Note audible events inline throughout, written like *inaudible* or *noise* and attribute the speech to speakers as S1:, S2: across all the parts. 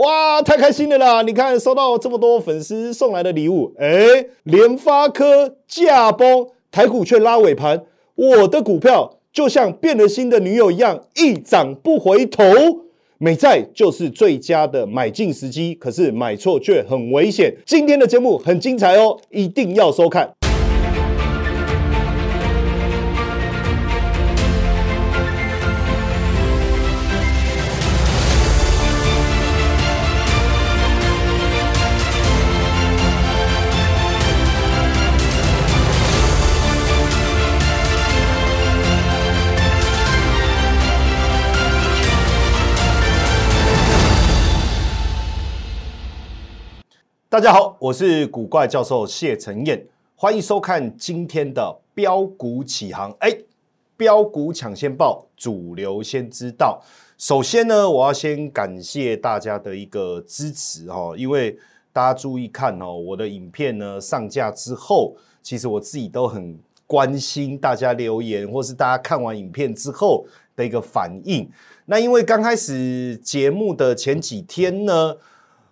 S1: 哇，太开心了啦！你看，收到这么多粉丝送来的礼物，哎，联发科驾崩，台股却拉尾盘，我的股票就像变了心的女友一样，一涨不回头。美债就是最佳的买进时机，可是买错却很危险。今天的节目很精彩哦，一定要收看。大家好，我是古怪教授谢承彦，欢迎收看今天的标股起航。哎，标股抢先报，主流先知道。首先呢，我要先感谢大家的一个支持哈，因为大家注意看哦，我的影片呢上架之后，其实我自己都很关心大家留言，或是大家看完影片之后的一个反应。那因为刚开始节目的前几天呢。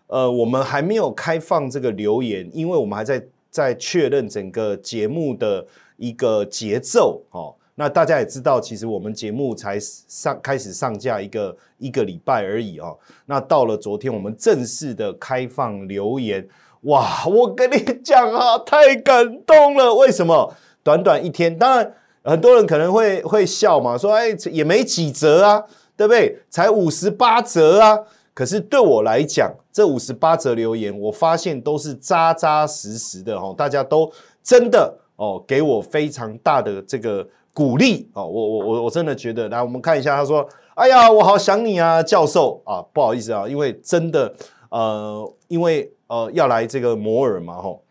S1: 呃，我们还没有开放这个留言，因为我们还在在确认整个节目的一个节奏哦。那大家也知道，其实我们节目才上开始上架一个一个礼拜而已哦。那到了昨天，我们正式的开放留言，哇！我跟你讲啊，太感动了。为什么？短短一天，当然很多人可能会会笑嘛，说哎，也没几折啊，对不对？才五十八折啊。可是对我来讲，这五十八则留言，我发现都是扎扎实实的哦，大家都真的哦，给我非常大的这个鼓励哦，我我我我真的觉得，来我们看一下，他说：“哎呀，我好想你啊，教授啊，不好意思啊，因为真的呃，因为呃要来这个摩尔嘛吼，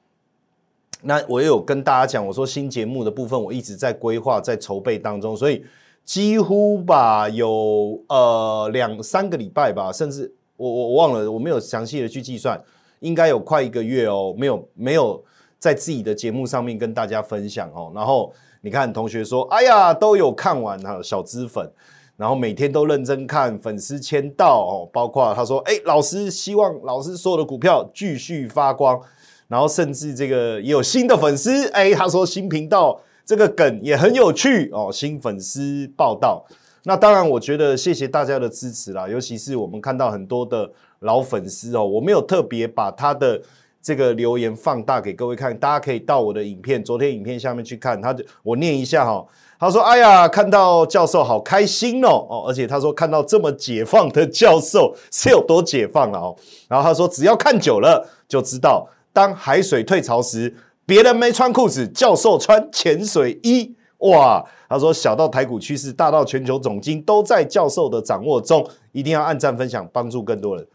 S1: 那我也有跟大家讲，我说新节目的部分我一直在规划，在筹备当中，所以几乎吧有呃两三个礼拜吧，甚至。我我忘了，我没有详细的去计算，应该有快一个月哦，没有没有在自己的节目上面跟大家分享哦。然后你看同学说，哎呀都有看完哈，小资粉，然后每天都认真看，粉丝签到哦，包括他说，哎老师希望老师所有的股票继续发光，然后甚至这个也有新的粉丝，哎他说新频道这个梗也很有趣哦，新粉丝报道。那当然，我觉得谢谢大家的支持啦，尤其是我们看到很多的老粉丝哦，我没有特别把他的这个留言放大给各位看，大家可以到我的影片，昨天影片下面去看，他就我念一下哈，他说：“哎呀，看到教授好开心哦哦，而且他说看到这么解放的教授是有多解放了哦。”然后他说：“只要看久了就知道，当海水退潮时，别人没穿裤子，教授穿潜水衣。”哇，他说小到台股趋势，大到全球总金都在教授的掌握中，一定要按赞分享，帮助更多人。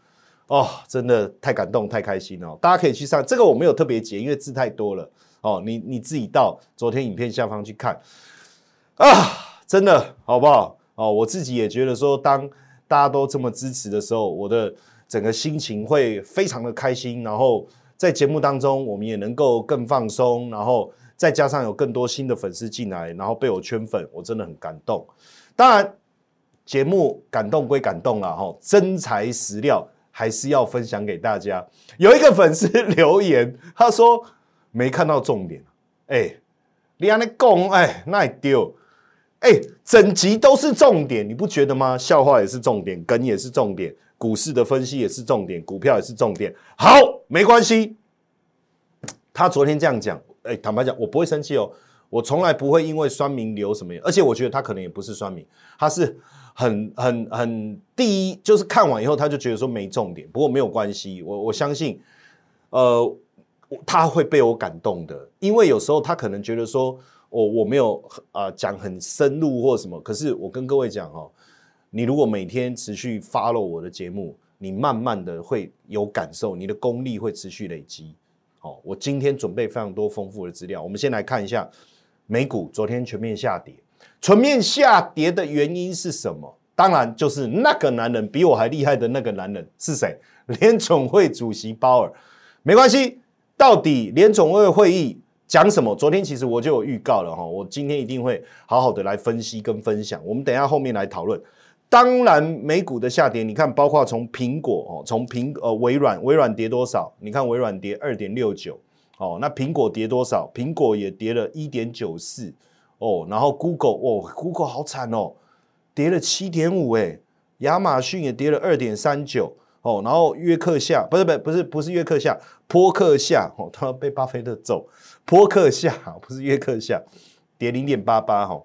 S1: 哦，真的太感动，太开心了。大家可以去上这个，我没有特别解，因为字太多了。哦，你你自己到昨天影片下方去看啊，真的好不好？哦，我自己也觉得说，当大家都这么支持的时候，我的整个心情会非常的开心。然后在节目当中，我们也能够更放松，然后。再加上有更多新的粉丝进来，然后被我圈粉，我真的很感动。当然，节目感动归感动了哈，真材实料还是要分享给大家。有一个粉丝留言，他说没看到重点。哎，你安尼讲，哎，那丢，哎，整集都是重点，你不觉得吗？笑话也是重点，梗也是重点，股市的分析也是重点，股票也是重点。好，没关系。他昨天这样讲。哎，坦白讲，我不会生气哦。我从来不会因为酸民留什么，而且我觉得他可能也不是酸民，他是很很很第一，就是看完以后他就觉得说没重点。不过没有关系，我我相信，呃，他会被我感动的，因为有时候他可能觉得说我我没有啊讲很深入或什么，可是我跟各位讲哦，你如果每天持续 follow 我的节目，你慢慢的会有感受，你的功力会持续累积。哦，我今天准备非常多丰富的资料。我们先来看一下美股昨天全面下跌，全面下跌的原因是什么？当然就是那个男人比我还厉害的那个男人是谁？联总会主席鲍尔。没关系，到底联总会会议讲什么？昨天其实我就有预告了哈，我今天一定会好好的来分析跟分享。我们等一下后面来讨论，当然，美股的下跌，你看，包括从苹果哦，从苹呃微软，微软跌多少？你看微软跌二点六九，哦，那苹果跌多少？苹果也跌了一点九四，哦，然后 Google，哦，Google 好惨哦，跌了七点五，哎，亚马逊也跌了二点三九，哦，然后约克夏，不是不是不是不是约克夏，坡克夏，哦，他被巴菲特揍，坡克夏不是约克夏，跌零点八八，哈，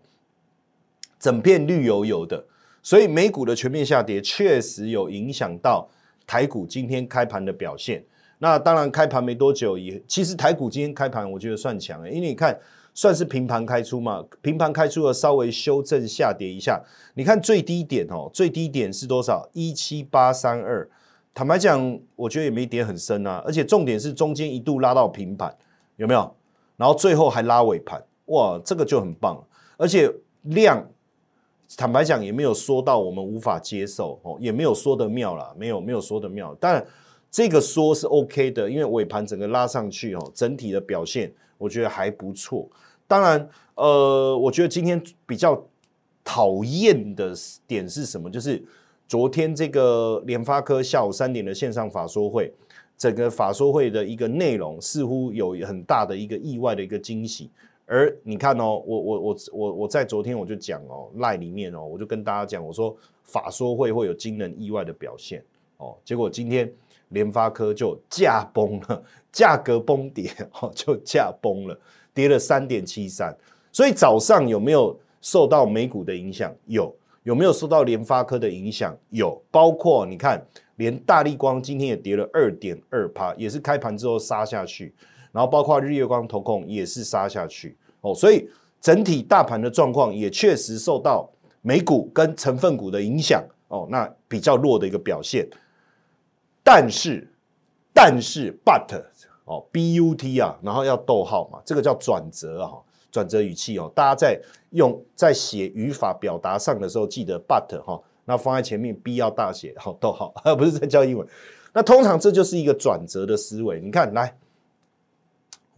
S1: 整片绿油油的。所以美股的全面下跌确实有影响到台股今天开盘的表现。那当然开盘没多久也，其实台股今天开盘我觉得算强因为你看算是平盘开出嘛，平盘开出了稍微修正下跌一下。你看最低点哦，最低点是多少？一七八三二。坦白讲，我觉得也没跌很深啊，而且重点是中间一度拉到平盘，有没有？然后最后还拉尾盘，哇，这个就很棒，而且量。坦白讲，也没有说到我们无法接受哦，也没有说的妙啦，没有没有说的妙。当然，这个说是 OK 的，因为尾盘整个拉上去哦，整体的表现我觉得还不错。当然，呃，我觉得今天比较讨厌的点是什么？就是昨天这个联发科下午三点的线上法说会，整个法说会的一个内容似乎有很大的一个意外的一个惊喜。而你看哦，我我我我我在昨天我就讲哦，赖里面哦，我就跟大家讲，我说法说会会有惊人意外的表现哦，结果今天联发科就价崩了，*laughs* 价格崩跌哦，*laughs* 就价崩了，跌了三点七三。所以早上有没有受到美股的影响？有，有没有受到联发科的影响？有，包括你看，连大力光今天也跌了二点二趴，也是开盘之后杀下去。然后包括日月光投控也是杀下去哦，所以整体大盘的状况也确实受到美股跟成分股的影响哦，那比较弱的一个表现。但是，但是，but 哦，but 啊，然后要逗号嘛，这个叫转折啊，转折语气哦。大家在用在写语法表达上的时候，记得 but 哈，那放在前面 b 要大写，好逗号，而 *laughs* 不是在教英文。那通常这就是一个转折的思维。你看来。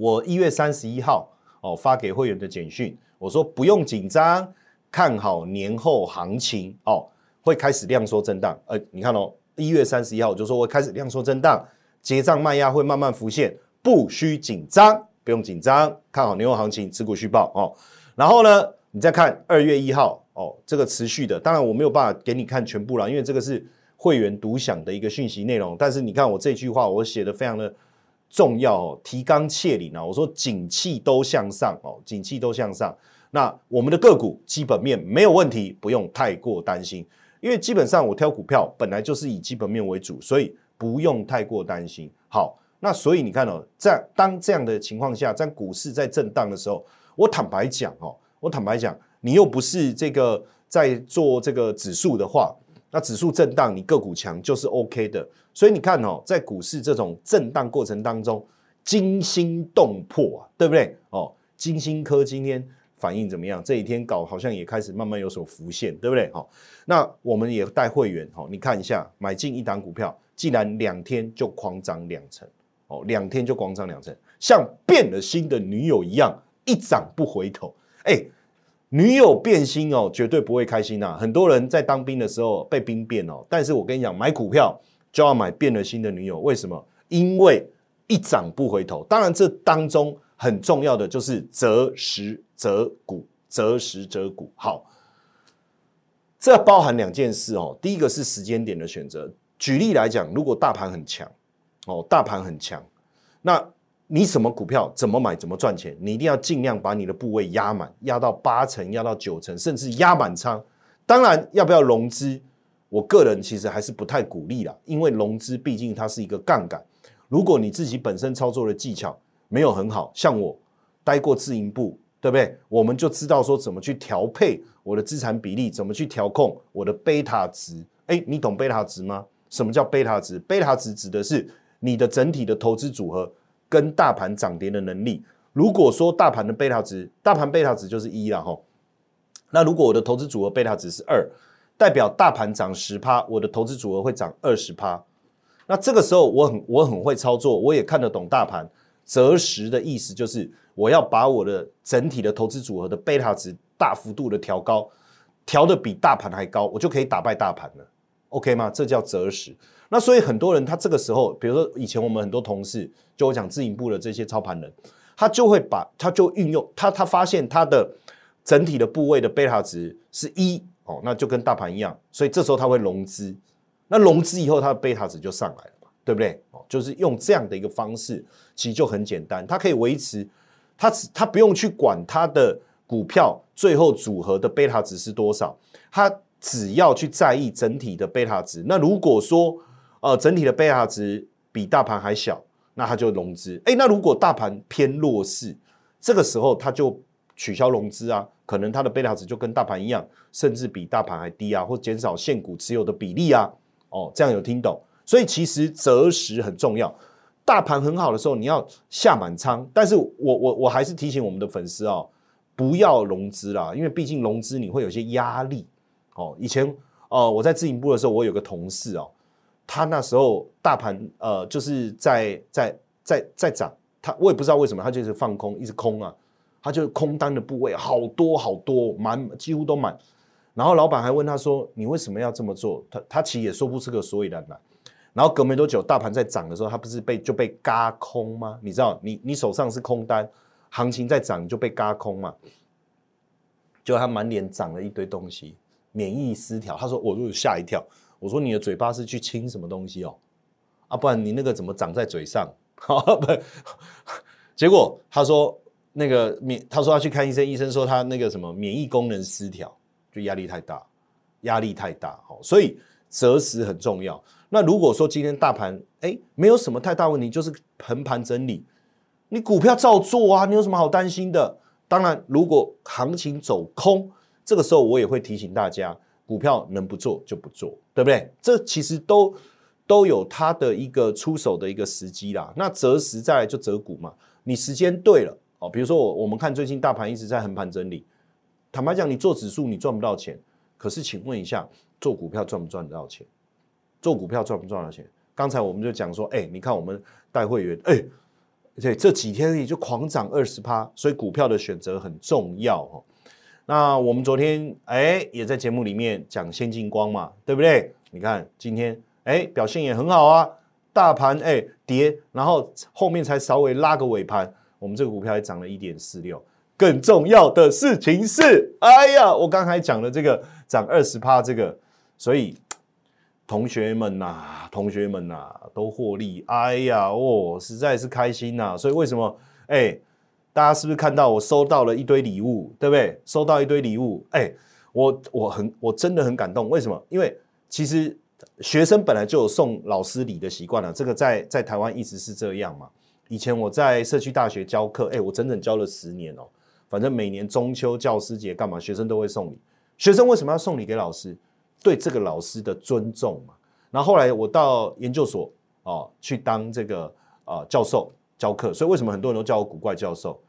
S1: 我一月三十一号哦发给会员的简讯，我说不用紧张，看好年后行情哦，会开始量缩震荡。呃，你看哦，一月三十一号我就说会开始量缩震荡，结账卖压会慢慢浮现，不需紧张，不用紧张，看好年后行情，持股续报哦。然后呢，你再看二月一号哦，这个持续的，当然我没有办法给你看全部了，因为这个是会员独享的一个讯息内容。但是你看我这句话，我写的非常的。重要哦提纲挈领啊！我说景气都向上哦，景气都向上。那我们的个股基本面没有问题，不用太过担心。因为基本上我挑股票本来就是以基本面为主，所以不用太过担心。好，那所以你看哦，在当这样的情况下，在股市在震荡的时候，我坦白讲哦，我坦白讲，你又不是这个在做这个指数的话。那指数震荡，你个股强就是 OK 的。所以你看哦，在股市这种震荡过程当中，惊心动魄啊，对不对？哦，金星科今天反应怎么样？这几天搞好像也开始慢慢有所浮现，对不对？好，那我们也带会员哦，你看一下，买进一档股票，竟然两天就狂涨两成，哦，两天就狂涨两成，像变了心的女友一样，一涨不回头，哎。女友变心哦，绝对不会开心呐！很多人在当兵的时候被兵变哦，但是我跟你讲，买股票就要买变了心的女友。为什么？因为一涨不回头。当然，这当中很重要的就是择时择股，择时择股。好，这包含两件事哦。第一个是时间点的选择。举例来讲，如果大盘很强哦，大盘很强，那。你什么股票怎么买怎么赚钱？你一定要尽量把你的部位压满，压到八成，压到九成，甚至压满仓。当然，要不要融资？我个人其实还是不太鼓励啦，因为融资毕竟它是一个杠杆。如果你自己本身操作的技巧没有很好，像我待过自营部，对不对？我们就知道说怎么去调配我的资产比例，怎么去调控我的贝塔值。哎，你懂贝塔值吗？什么叫贝塔值？贝塔值指的是你的整体的投资组合。跟大盘涨跌的能力，如果说大盘的贝塔值，大盘贝塔值就是一了哈。那如果我的投资组合贝塔值是二，代表大盘涨十趴，我的投资组合会涨二十趴。那这个时候我很我很会操作，我也看得懂大盘。择时的意思就是我要把我的整体的投资组合的贝塔值大幅度的调高。调的比大盘还高，我就可以打败大盘了，OK 吗？这叫择时。那所以很多人他这个时候，比如说以前我们很多同事，就我讲自营部的这些操盘人，他就会把他就运用他他发现他的整体的部位的贝塔值是一哦，那就跟大盘一样，所以这时候他会融资，那融资以后他的贝塔值就上来了嘛，对不对？哦，就是用这样的一个方式，其实就很简单，它可以维持，他他不用去管他的股票最后组合的贝塔值是多少，他只要去在意整体的贝塔值。那如果说呃，整体的贝塔值比大盘还小，那它就融资。哎，那如果大盘偏弱势，这个时候它就取消融资啊，可能它的贝塔值就跟大盘一样，甚至比大盘还低啊，或减少现股持有的比例啊。哦，这样有听懂？所以其实择时很重要。大盘很好的时候，你要下满仓，但是我我我还是提醒我们的粉丝哦，不要融资啦，因为毕竟融资你会有些压力。哦，以前呃我在自营部的时候，我有个同事哦。他那时候大盘呃就是在在在在涨，他我也不知道为什么，他就是放空，一直空啊，他就是空单的部位好多好多，满几乎都满。然后老板还问他说：“你为什么要这么做？”他他其实也说不出个所以然来。然后隔没多久，大盘在涨的时候，他不是被就被嘎空吗？你知道，你你手上是空单，行情在涨就被嘎空嘛？就他满脸长了一堆东西，免疫失调。他说：“我就吓一跳。”我说你的嘴巴是去亲什么东西哦？啊，不然你那个怎么长在嘴上？*laughs* 不，结果他说那个免，他说要去看医生，医生说他那个什么免疫功能失调，就压力太大，压力太大哦。所以择时很重要。那如果说今天大盘哎没有什么太大问题，就是横盘整理，你股票照做啊，你有什么好担心的？当然，如果行情走空，这个时候我也会提醒大家。股票能不做就不做，对不对？这其实都都有它的一个出手的一个时机啦。那择时再来就择股嘛，你时间对了哦。比如说我我们看最近大盘一直在横盘整理，坦白讲，你做指数你赚不到钱，可是请问一下，做股票赚不赚得到钱？做股票赚不赚到钱？刚才我们就讲说，哎，你看我们带会员，哎，对，这几天也就狂涨二十趴，所以股票的选择很重要哦。那我们昨天哎也在节目里面讲先进光嘛，对不对？你看今天哎表现也很好啊，大盘哎跌，然后后面才稍微拉个尾盘，我们这个股票也涨了一点四六。更重要的事情是，哎呀，我刚才讲的这个涨二十趴这个，所以同学们呐，同学们呐都获利，哎呀哦，实在是开心呐。所以为什么哎？大家是不是看到我收到了一堆礼物，对不对？收到一堆礼物，哎，我我很我真的很感动。为什么？因为其实学生本来就有送老师礼的习惯了，这个在在台湾一直是这样嘛。以前我在社区大学教课，哎，我整整教了十年哦。反正每年中秋教师节干嘛，学生都会送礼。学生为什么要送礼给老师？对这个老师的尊重嘛。然后后来我到研究所哦，去当这个啊教授。教课，所以为什么很多人都叫我古怪教授？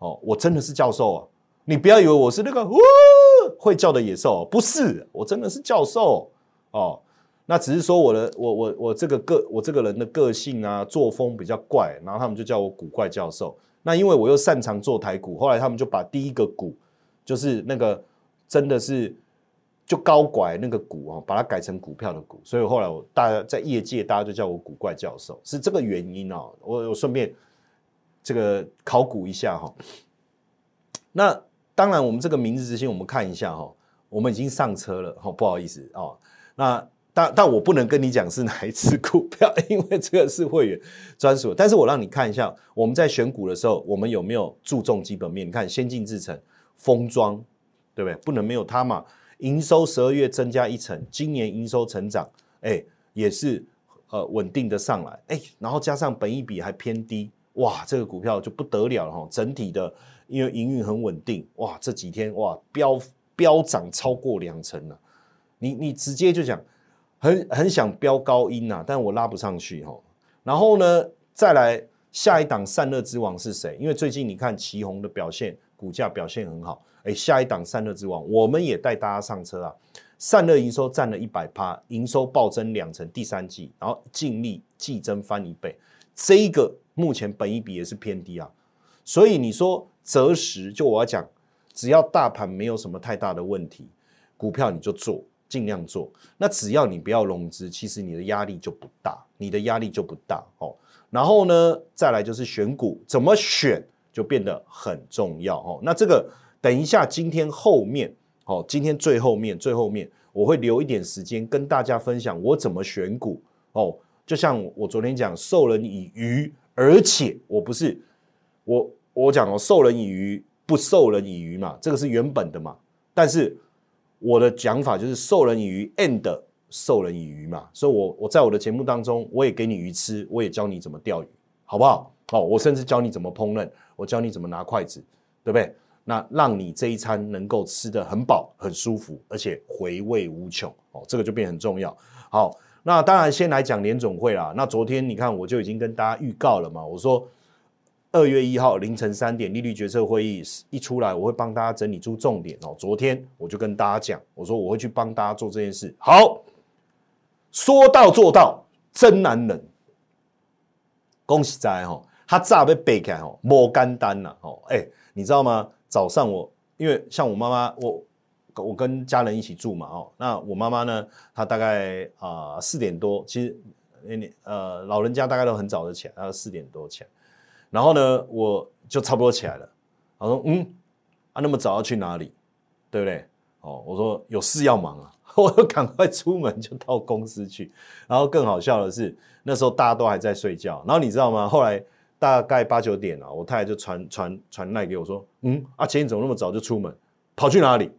S1: 哦，我真的是教授啊！你不要以为我是那个呜会叫的野兽，不是，我真的是教授哦。那只是说我的我我我这个个我这个人的个性啊作风比较怪，然后他们就叫我古怪教授。那因为我又擅长做台股，后来他们就把第一个股就是那个真的是。就高拐那个股哦，把它改成股票的股，所以后来我大家在业界大家就叫我古怪教授，是这个原因哦。我我顺便这个考古一下哈。那当然，我们这个明日之星，我们看一下哈，我们已经上车了哈，不好意思哦。那但但我不能跟你讲是哪一只股票，因为这个是会员专属。但是我让你看一下，我们在选股的时候，我们有没有注重基本面？你看先进制程、封装，对不对？不能没有它嘛。营收十二月增加一成，今年营收成长，哎，也是呃稳定的上来，哎，然后加上本益比还偏低，哇，这个股票就不得了了哈。整体的因为营运很稳定，哇，这几天哇飙飙涨超过两成了，你你直接就讲很很想飙高音呐，但我拉不上去哈。然后呢，再来下一档散热之王是谁？因为最近你看旗宏的表现，股价表现很好。哎，下一档散热之王，我们也带大家上车啊！散热营收占了一百趴，营收暴增两成，第三季，然后净利季增翻一倍，这一个目前本益比也是偏低啊。所以你说择时，就我要讲，只要大盘没有什么太大的问题，股票你就做，尽量做。那只要你不要融资，其实你的压力就不大，你的压力就不大哦。然后呢，再来就是选股，怎么选就变得很重要哦。那这个等一下，今天后面哦，今天最后面最后面，我会留一点时间跟大家分享我怎么选股哦。就像我昨天讲，授人以鱼，而且我不是我我讲哦，授人以鱼不授人以渔嘛，这个是原本的嘛。但是我的讲法就是授人以鱼，and 授人以渔嘛。所以，我我在我的节目当中，我也给你鱼吃，我也教你怎么钓鱼，好不好？哦，我甚至教你怎么烹饪，我教你怎么拿筷子，对不对？那让你这一餐能够吃得很饱、很舒服，而且回味无穷哦，这个就变很重要。好。那当然，先来讲联总会啦。那昨天你看，我就已经跟大家预告了嘛。我说二月一号凌晨三点利率决策会议一出来，我会帮大家整理出重点哦。昨天我就跟大家讲，我说我会去帮大家做这件事。好，说到做到，真男人。恭喜在哈，他炸被背开哦，摸干单了哦。哎，你知道吗？早上我因为像我妈妈我。我跟家人一起住嘛，哦，那我妈妈呢？她大概啊四点多，其实呃老人家大概都很早的起来，她四点多起来，然后呢，我就差不多起来了。她说：“嗯，啊那么早要去哪里？对不对？”哦，我说有事要忙啊，*laughs* 我就赶快出门就到公司去。然后更好笑的是，那时候大家都还在睡觉。然后你知道吗？后来大概八九点了，我太太就传传传赖给我说：“嗯，阿钱你怎么那么早就出门？跑去哪里？”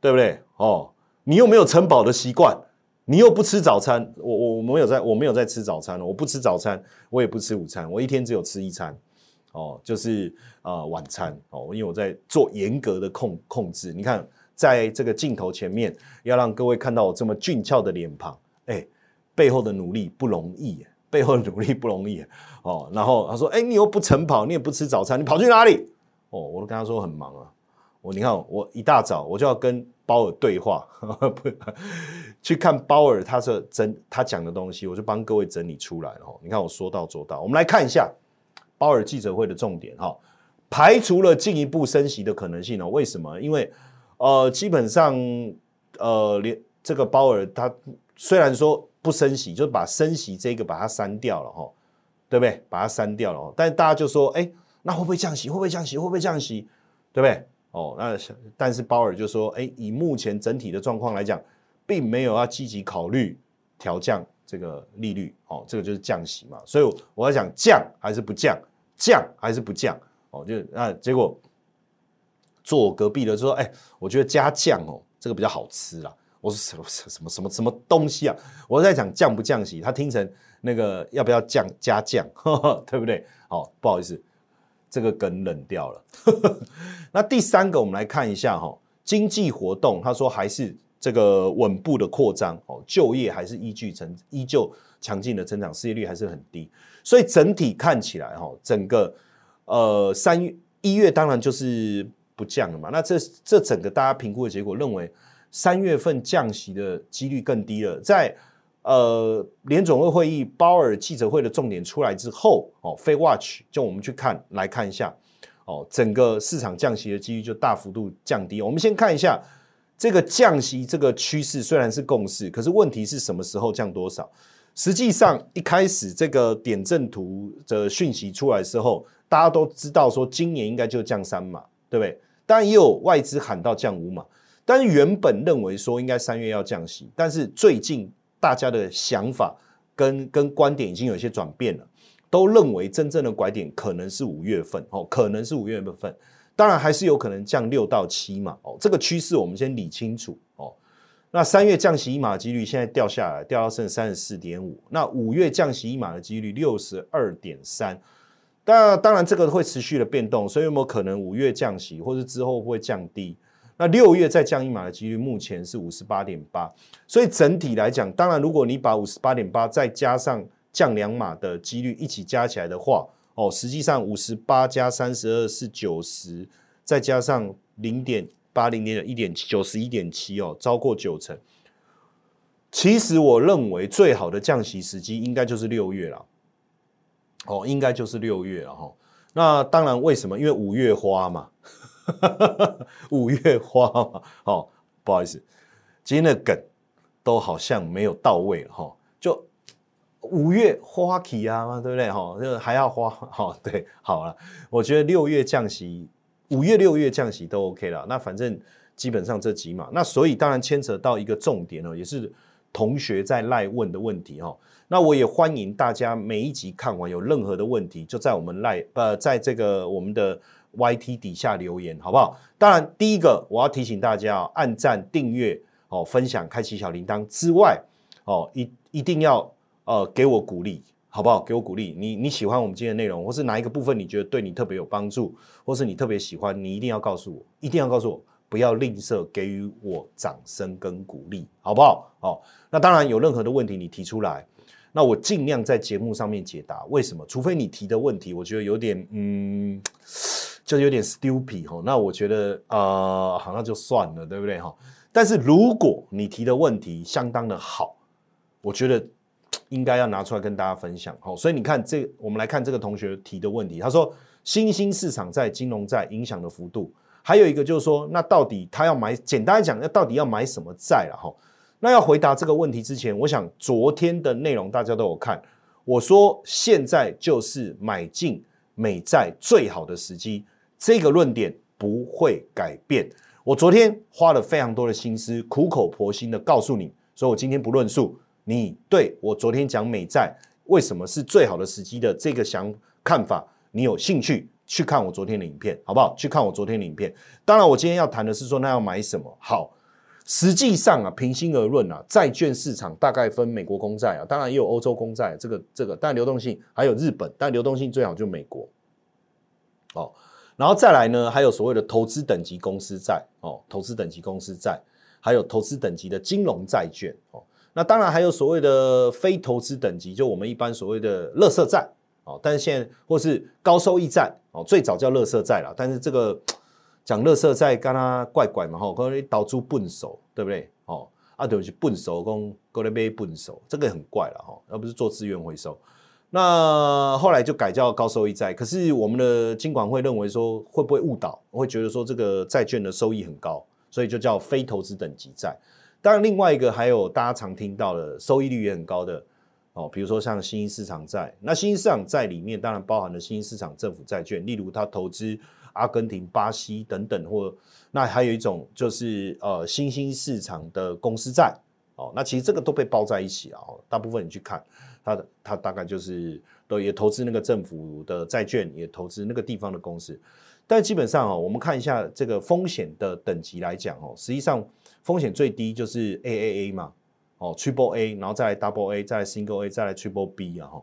S1: 对不对？哦，你又没有晨饱的习惯，你又不吃早餐。我我我没有在，我没有在吃早餐我不吃早餐，我也不吃午餐，我一天只有吃一餐。哦，就是呃晚餐。哦，因为我在做严格的控控制。你看，在这个镜头前面，要让各位看到我这么俊俏的脸庞，哎，背后的努力不容易，背后的努力不容易。哦，然后他说，哎，你又不晨跑，你也不吃早餐，你跑去哪里？哦，我都跟他说很忙啊。我你看，我一大早我就要跟鲍尔对话，不 *laughs* 去看鲍尔他是整他讲的东西，我就帮各位整理出来了。你看我说到做到，我们来看一下鲍尔记者会的重点哈，排除了进一步升息的可能性哦。为什么？因为呃，基本上呃，连这个鲍尔他虽然说不升息，就把升息这个把它删掉了哈，对不对？把它删掉了，但是大家就说，哎，那会不会降息？会不会降息？会不会降息？对不对？哦，那但是鲍尔就说，哎，以目前整体的状况来讲，并没有要积极考虑调降这个利率，哦，这个就是降息嘛。所以我在想，降还是不降？降还是不降？哦，就那结果坐我隔壁的说，哎，我觉得加降哦，这个比较好吃啊。我说什么什么什么什么东西啊？我在讲降不降息，他听成那个要不要降加降，*laughs* 对不对？好，不好意思。这个梗冷掉了。*laughs* 那第三个，我们来看一下哈，经济活动，他说还是这个稳步的扩张哦，就业还是依据成依旧强劲的增长，失业率还是很低，所以整体看起来哈，整个呃三月一月当然就是不降了嘛。那这这整个大家评估的结果认为，三月份降息的几率更低了，在。呃，联总会会议鲍尔记者会的重点出来之后，哦，非 watch 就我们去看来看一下，哦，整个市场降息的几率就大幅度降低。我们先看一下这个降息这个趋势，虽然是共识，可是问题是什么时候降多少？实际上一开始这个点阵图的讯息出来之后，大家都知道说今年应该就降三码，对不对？当然也有外资喊到降五码，但是原本认为说应该三月要降息，但是最近。大家的想法跟跟观点已经有一些转变了，都认为真正的拐点可能是五月份哦，可能是五月份，当然还是有可能降六到七嘛哦，这个趋势我们先理清楚哦。那三月降息一码几率现在掉下来，掉到剩三十四点五，那五月降息一码的几率六十二点三，那当然这个会持续的变动，所以有没有可能五月降息，或者之后会降低？那六月再降一码的几率目前是五十八点八，所以整体来讲，当然如果你把五十八点八再加上降两码的几率一起加起来的话，哦，实际上五十八加三十二是九十，再加上零点八零点一点九十一点七哦，超过九成。其实我认为最好的降息时机应该就是六月了，哦，应该就是六月了哈。那当然为什么？因为五月花嘛。*laughs* 五月花，哦，不好意思，今天的梗都好像没有到位哈。就五月花期啊，对不对哈？就还要花哈，对，好了，我觉得六月降息，五月六月降息都 OK 了。那反正基本上这几码，那所以当然牵扯到一个重点哦，也是同学在赖问的问题哈。那我也欢迎大家每一集看完有任何的问题，就在我们赖呃，在这个我们的 YT 底下留言，好不好？当然，第一个我要提醒大家，按赞、订阅、哦分享、开启小铃铛之外，哦一一定要呃给我鼓励，好不好？给我鼓励。你你喜欢我们今天的内容，或是哪一个部分你觉得对你特别有帮助，或是你特别喜欢，你一定要告诉我，一定要告诉我，不要吝啬给予我掌声跟鼓励，好不好？哦，那当然有任何的问题你提出来。那我尽量在节目上面解答，为什么？除非你提的问题，我觉得有点，嗯，就有点 stupid 哈。那我觉得，呃，好，那就算了，对不对哈？但是如果你提的问题相当的好，我觉得应该要拿出来跟大家分享。好，所以你看这，我们来看这个同学提的问题，他说新兴市场在金融债影响的幅度，还有一个就是说，那到底他要买，简单讲，那到底要买什么债了哈？那要回答这个问题之前，我想昨天的内容大家都有看。我说现在就是买进美债最好的时机，这个论点不会改变。我昨天花了非常多的心思，苦口婆心的告诉你，所以我今天不论述。你对我昨天讲美债为什么是最好的时机的这个想看法，你有兴趣去看我昨天的影片，好不好？去看我昨天的影片。当然，我今天要谈的是说，那要买什么好。实际上啊，平心而论啊，债券市场大概分美国公债啊，当然也有欧洲公债，这个这个，但流动性还有日本，但流动性最好就美国。哦，然后再来呢，还有所谓的投资等级公司债哦，投资等级公司债，还有投资等级的金融债券哦，那当然还有所谓的非投资等级，就我们一般所谓的垃圾债哦，但是现在或是高收益债哦，最早叫垃圾债了，但是这个。讲垃圾债跟他怪怪嘛吼，可能导出笨手，对不对？哦，啊，对不起，笨手工过来买笨手，这个很怪了哈，而不是做资源回收。那后来就改叫高收益债，可是我们的金管会认为说会不会误导？会觉得说这个债券的收益很高，所以就叫非投资等级债。当然，另外一个还有大家常听到的收益率也很高的哦，比如说像新兴市场债。那新兴市场债里面当然包含了新兴市场政府债券，例如它投资。阿根廷、巴西等等，或那还有一种就是呃新兴市场的公司债哦，那其实这个都被包在一起啊。大部分你去看它的，它大概就是都也投资那个政府的债券，也投资那个地方的公司。但基本上哦，我们看一下这个风险的等级来讲哦，实际上风险最低就是 AAA 嘛，哦 Triple A，然后再来 Double A，再来 Single A，再来 Triple B 啊哈。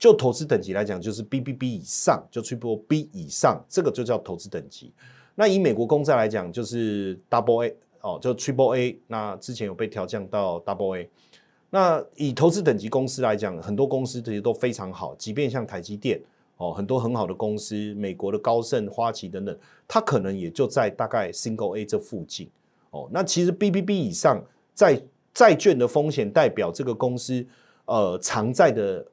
S1: 就投资等级来讲，就是 BBB 以上，就 Triple B 以上，这个就叫投资等级。那以美国公债来讲，就是 Double A 哦，就 Triple A。那之前有被调降到 Double A。那以投资等级公司来讲，很多公司这些都非常好，即便像台积电哦，很多很好的公司，美国的高盛、花旗等等，它可能也就在大概 Single A 这附近哦。那其实 BBB 以上，在债券的风险代表这个公司呃偿债的。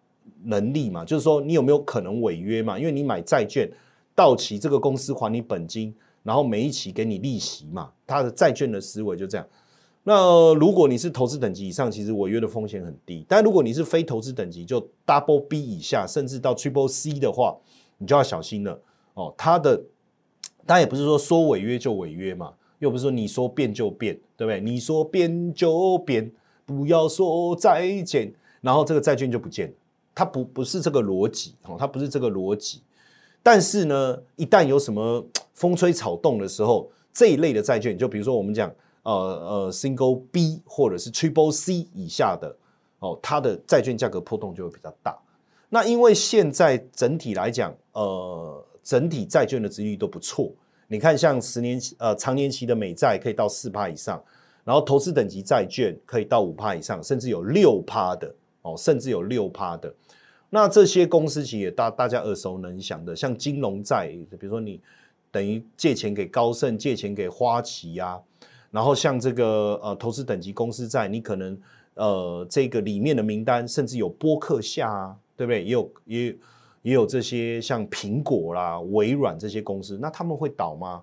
S1: 能力嘛，就是说你有没有可能违约嘛？因为你买债券到期，这个公司还你本金，然后每一期给你利息嘛。它的债券的思维就这样。那如果你是投资等级以上，其实违约的风险很低。但如果你是非投资等级，就 Double B 以下，甚至到 Triple C 的话，你就要小心了哦。它的当然也不是说说违约就违约嘛，又不是说你说变就变，对不对？你说变就变，不要说再见，然后这个债券就不见了。它不不是这个逻辑哦，它不是这个逻辑。但是呢，一旦有什么风吹草动的时候，这一类的债券，就比如说我们讲呃呃 Single B 或者是 Triple C 以下的哦，它的债券价格波动就会比较大。那因为现在整体来讲，呃，整体债券的值率都不错。你看，像十年期呃长年期的美债可以到四趴以上，然后投资等级债券可以到五趴以上，甚至有六趴的哦，甚至有六趴的。那这些公司企业大大家耳熟能详的，像金融债，比如说你等于借钱给高盛，借钱给花旗呀，然后像这个呃投资等级公司债，你可能呃这个里面的名单甚至有波克下啊，对不对？也有也也有这些像苹果啦、微软这些公司，那他们会倒吗？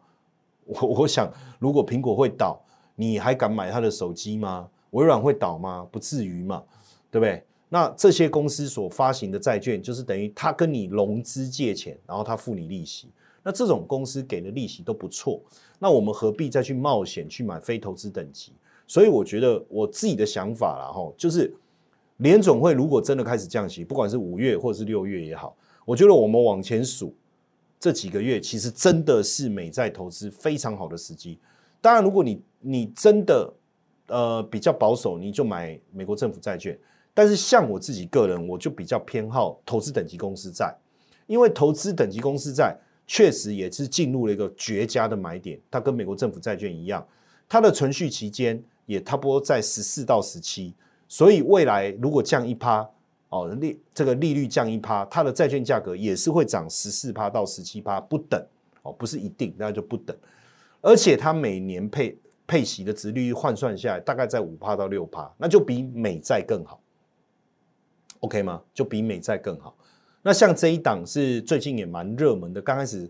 S1: 我我想，如果苹果会倒，你还敢买他的手机吗？微软会倒吗？不至于嘛，对不对？那这些公司所发行的债券，就是等于他跟你融资借钱，然后他付你利息。那这种公司给的利息都不错，那我们何必再去冒险去买非投资等级？所以我觉得我自己的想法啦，哈，就是联总会如果真的开始降息，不管是五月或者是六月也好，我觉得我们往前数这几个月，其实真的是美债投资非常好的时机。当然，如果你你真的呃比较保守，你就买美国政府债券。但是像我自己个人，我就比较偏好投资等级公司债，因为投资等级公司债确实也是进入了一个绝佳的买点。它跟美国政府债券一样，它的存续期间也差不多在十四到十七，所以未来如果降一趴，哦利这个利率降一趴，它的债券价格也是会涨十四趴到十七趴不等哦，不是一定，那就不等。而且它每年配配息的值率换算下来，大概在五趴到六趴，那就比美债更好。OK 吗？就比美债更好。那像这一档是最近也蛮热门的，刚开始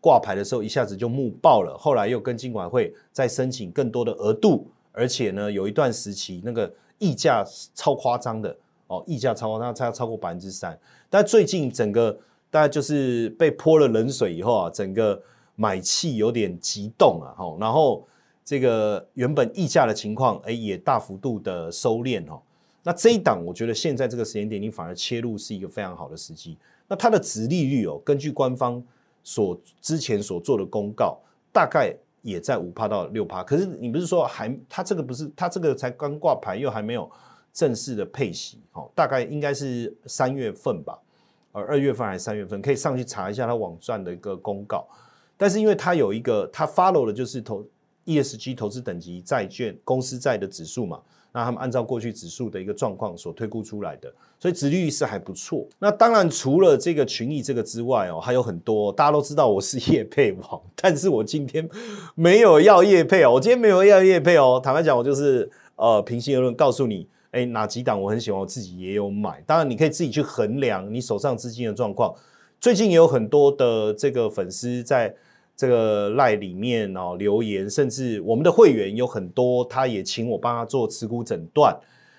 S1: 挂牌的时候一下子就募爆了，后来又跟金管会再申请更多的额度，而且呢有一段时期那个溢价超夸张的哦，溢价超夸张，差超过百分之三。但最近整个大概就是被泼了冷水以后啊，整个买气有点急动啊，吼，然后这个原本溢价的情况，哎也大幅度的收敛哦。那这一档，我觉得现在这个时间点，你反而切入是一个非常好的时机。那它的值利率哦，根据官方所之前所做的公告，大概也在五趴到六趴。可是你不是说还，它这个不是，它这个才刚挂牌，又还没有正式的配息，哦，大概应该是三月份吧，呃，二月份还是三月份，可以上去查一下它网站的一个公告。但是因为它有一个，它 follow 的就是投 ESG 投资等级债券公司债的指数嘛。那他们按照过去指数的一个状况所推估出来的，所以殖利率是还不错。那当然除了这个群益这个之外哦，还有很多大家都知道我是叶配王，但是我今天没有要叶配哦，我今天没有要叶配哦。坦白讲，我就是呃平心而论告诉你，哎哪几档我很喜欢，我自己也有买。当然你可以自己去衡量你手上资金的状况。最近也有很多的这个粉丝在。这个赖里面哦留言，甚至我们的会员有很多，他也请我帮他做持股诊断。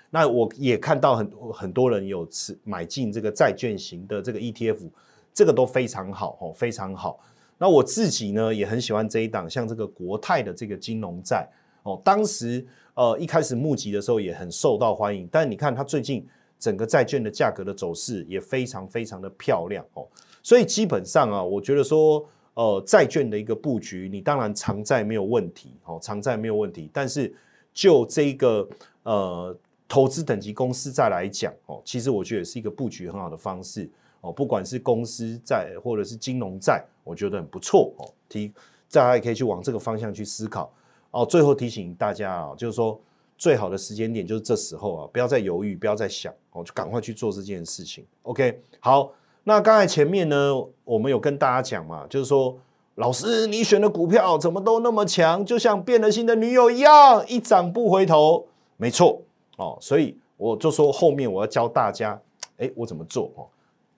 S1: 那我也看到很很多人有持买进这个债券型的这个 ETF，这个都非常好哦，非常好。那我自己呢也很喜欢这一档，像这个国泰的这个金融债哦，当时呃一开始募集的时候也很受到欢迎，但你看它最近整个债券的价格的走势也非常非常的漂亮哦，所以基本上啊，我觉得说。呃，债券的一个布局，你当然长债没有问题，哦，长债没有问题。但是就这个呃投资等级公司债来讲，哦，其实我觉得是一个布局很好的方式，哦，不管是公司债或者是金融债，我觉得很不错，哦，提大家也可以去往这个方向去思考。哦，最后提醒大家啊，就是说最好的时间点就是这时候啊，不要再犹豫，不要再想，哦，就赶快去做这件事情。OK，好。那刚才前面呢，我们有跟大家讲嘛，就是说，老师你选的股票怎么都那么强，就像变了心的女友一样，一涨不回头。没错哦，所以我就说后面我要教大家，哎，我怎么做哦？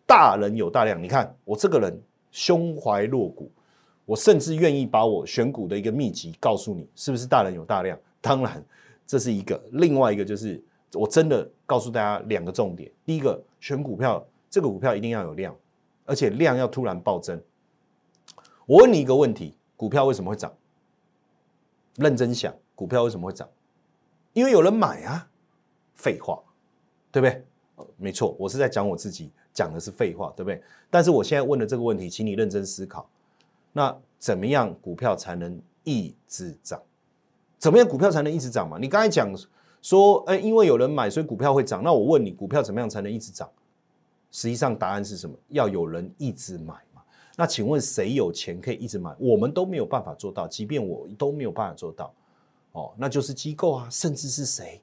S1: 大人有大量，你看我这个人胸怀若谷，我甚至愿意把我选股的一个秘籍告诉你，是不是大人有大量？当然，这是一个，另外一个就是我真的告诉大家两个重点，第一个选股票。这个股票一定要有量，而且量要突然暴增。我问你一个问题：股票为什么会涨？认真想，股票为什么会涨？因为有人买啊。废话，对不对？没错，我是在讲我自己，讲的是废话，对不对？但是我现在问的这个问题，请你认真思考。那怎么样股票才能一直涨？怎么样股票才能一直涨嘛？你刚才讲说，哎，因为有人买，所以股票会涨。那我问你，股票怎么样才能一直涨？实际上答案是什么？要有人一直买嘛？那请问谁有钱可以一直买？我们都没有办法做到，即便我都没有办法做到。哦，那就是机构啊，甚至是谁？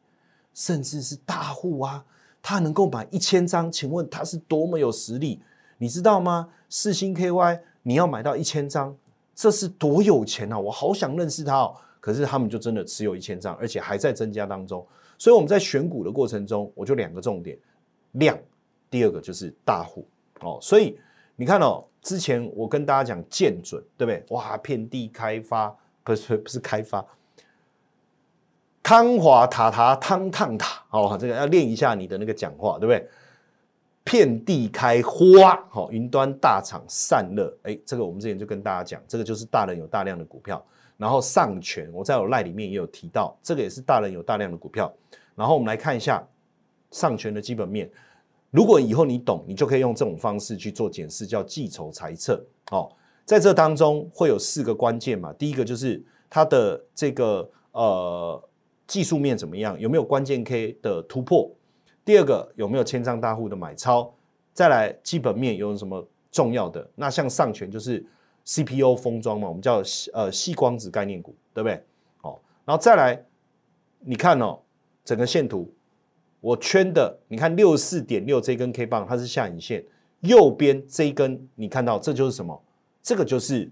S1: 甚至是大户啊，他能够买一千张，请问他是多么有实力？你知道吗？四星 KY，你要买到一千张，这是多有钱啊！我好想认识他哦。可是他们就真的持有一千张，而且还在增加当中。所以我们在选股的过程中，我就两个重点：量。第二个就是大户哦，所以你看哦，之前我跟大家讲建准，对不对？哇，遍地开发不是不是开发，汤华塔塔汤烫塔，哦，这个要练一下你的那个讲话，对不对？遍地开花，好，云端大厂散热，哎，这个我们之前就跟大家讲，这个就是大人有大量的股票。然后上权，我在我赖里面也有提到，这个也是大人有大量的股票。然后我们来看一下上权的基本面。如果以后你懂，你就可以用这种方式去做检视，叫计筹裁测。哦，在这当中会有四个关键嘛。第一个就是它的这个呃技术面怎么样，有没有关键 K 的突破？第二个有没有千张大户的买超？再来基本面有什么重要的？那像上权就是 CPU 封装嘛，我们叫呃细光子概念股，对不对？哦，然后再来你看哦，整个线图。我圈的，你看六四点六这根 K 棒，它是下影线，右边这一根，你看到这就是什么？这个就是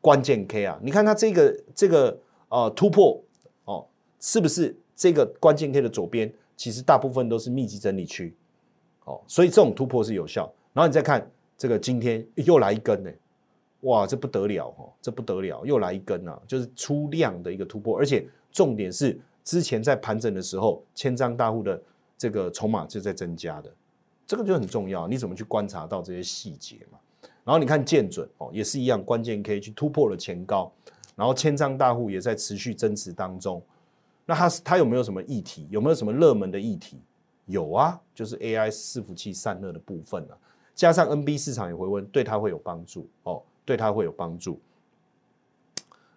S1: 关键 K 啊！你看它这个这个呃突破哦，是不是这个关键 K 的左边？其实大部分都是密集整理区，哦，所以这种突破是有效。然后你再看这个今天又来一根呢，哇，这不得了哦，这不得了，又来一根啊，就是出量的一个突破，而且重点是。之前在盘整的时候，千张大户的这个筹码就在增加的，这个就很重要。你怎么去观察到这些细节嘛？然后你看见准哦，也是一样，关键可以去突破了前高，然后千张大户也在持续增持当中。那它它有没有什么议题？有没有什么热门的议题？有啊，就是 AI 伺服器散热的部分啊，加上 NB 市场也回温，对它会有帮助哦，对它会有帮助。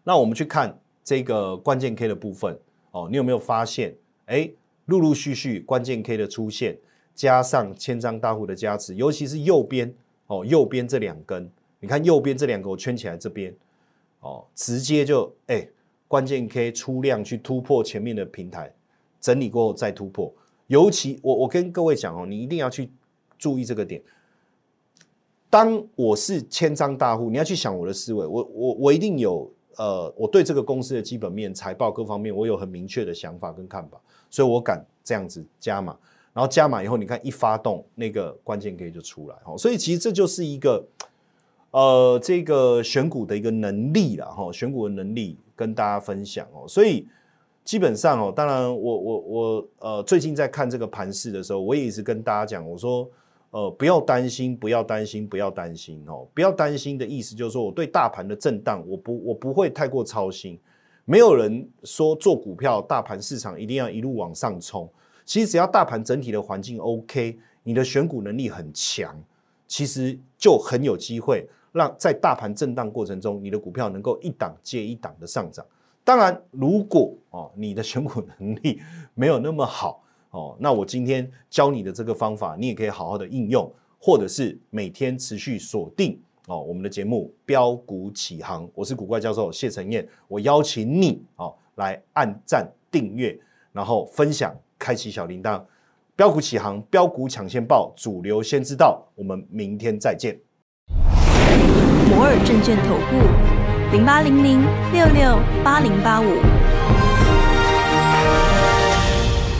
S1: 那我们去看这个关键 K 的部分。哦，你有没有发现？哎，陆陆续续关键 K 的出现，加上千张大户的加持，尤其是右边哦，右边这两根，你看右边这两个我圈起来这边，哦，直接就哎，关键 K 出量去突破前面的平台，整理过后再突破。尤其我我跟各位讲哦，你一定要去注意这个点。当我是千张大户，你要去想我的思维，我我我一定有。呃，我对这个公司的基本面、财报各方面，我有很明确的想法跟看法，所以我敢这样子加码。然后加码以后，你看一发动，那个关键 K 就出来哦。所以其实这就是一个呃，这个选股的一个能力了哈，选股的能力跟大家分享哦。所以基本上哦，当然我我我呃，最近在看这个盘势的时候，我也一直跟大家讲，我说。呃，不要担心，不要担心，不要担心哦！不要担心的意思就是说，我对大盘的震荡，我不，我不会太过操心。没有人说做股票，大盘市场一定要一路往上冲。其实只要大盘整体的环境 OK，你的选股能力很强，其实就很有机会让在大盘震荡过程中，你的股票能够一档接一档的上涨。当然，如果哦，你的选股能力没有那么好。哦，那我今天教你的这个方法，你也可以好好的应用，或者是每天持续锁定哦我们的节目标股起航，我是古怪教授谢承彦，我邀请你哦来按赞订阅，然后分享，开启小铃铛，标股起航，标股抢先报，主流先知道，我们明天再见。摩尔证券投顾零八零零六六八零八五。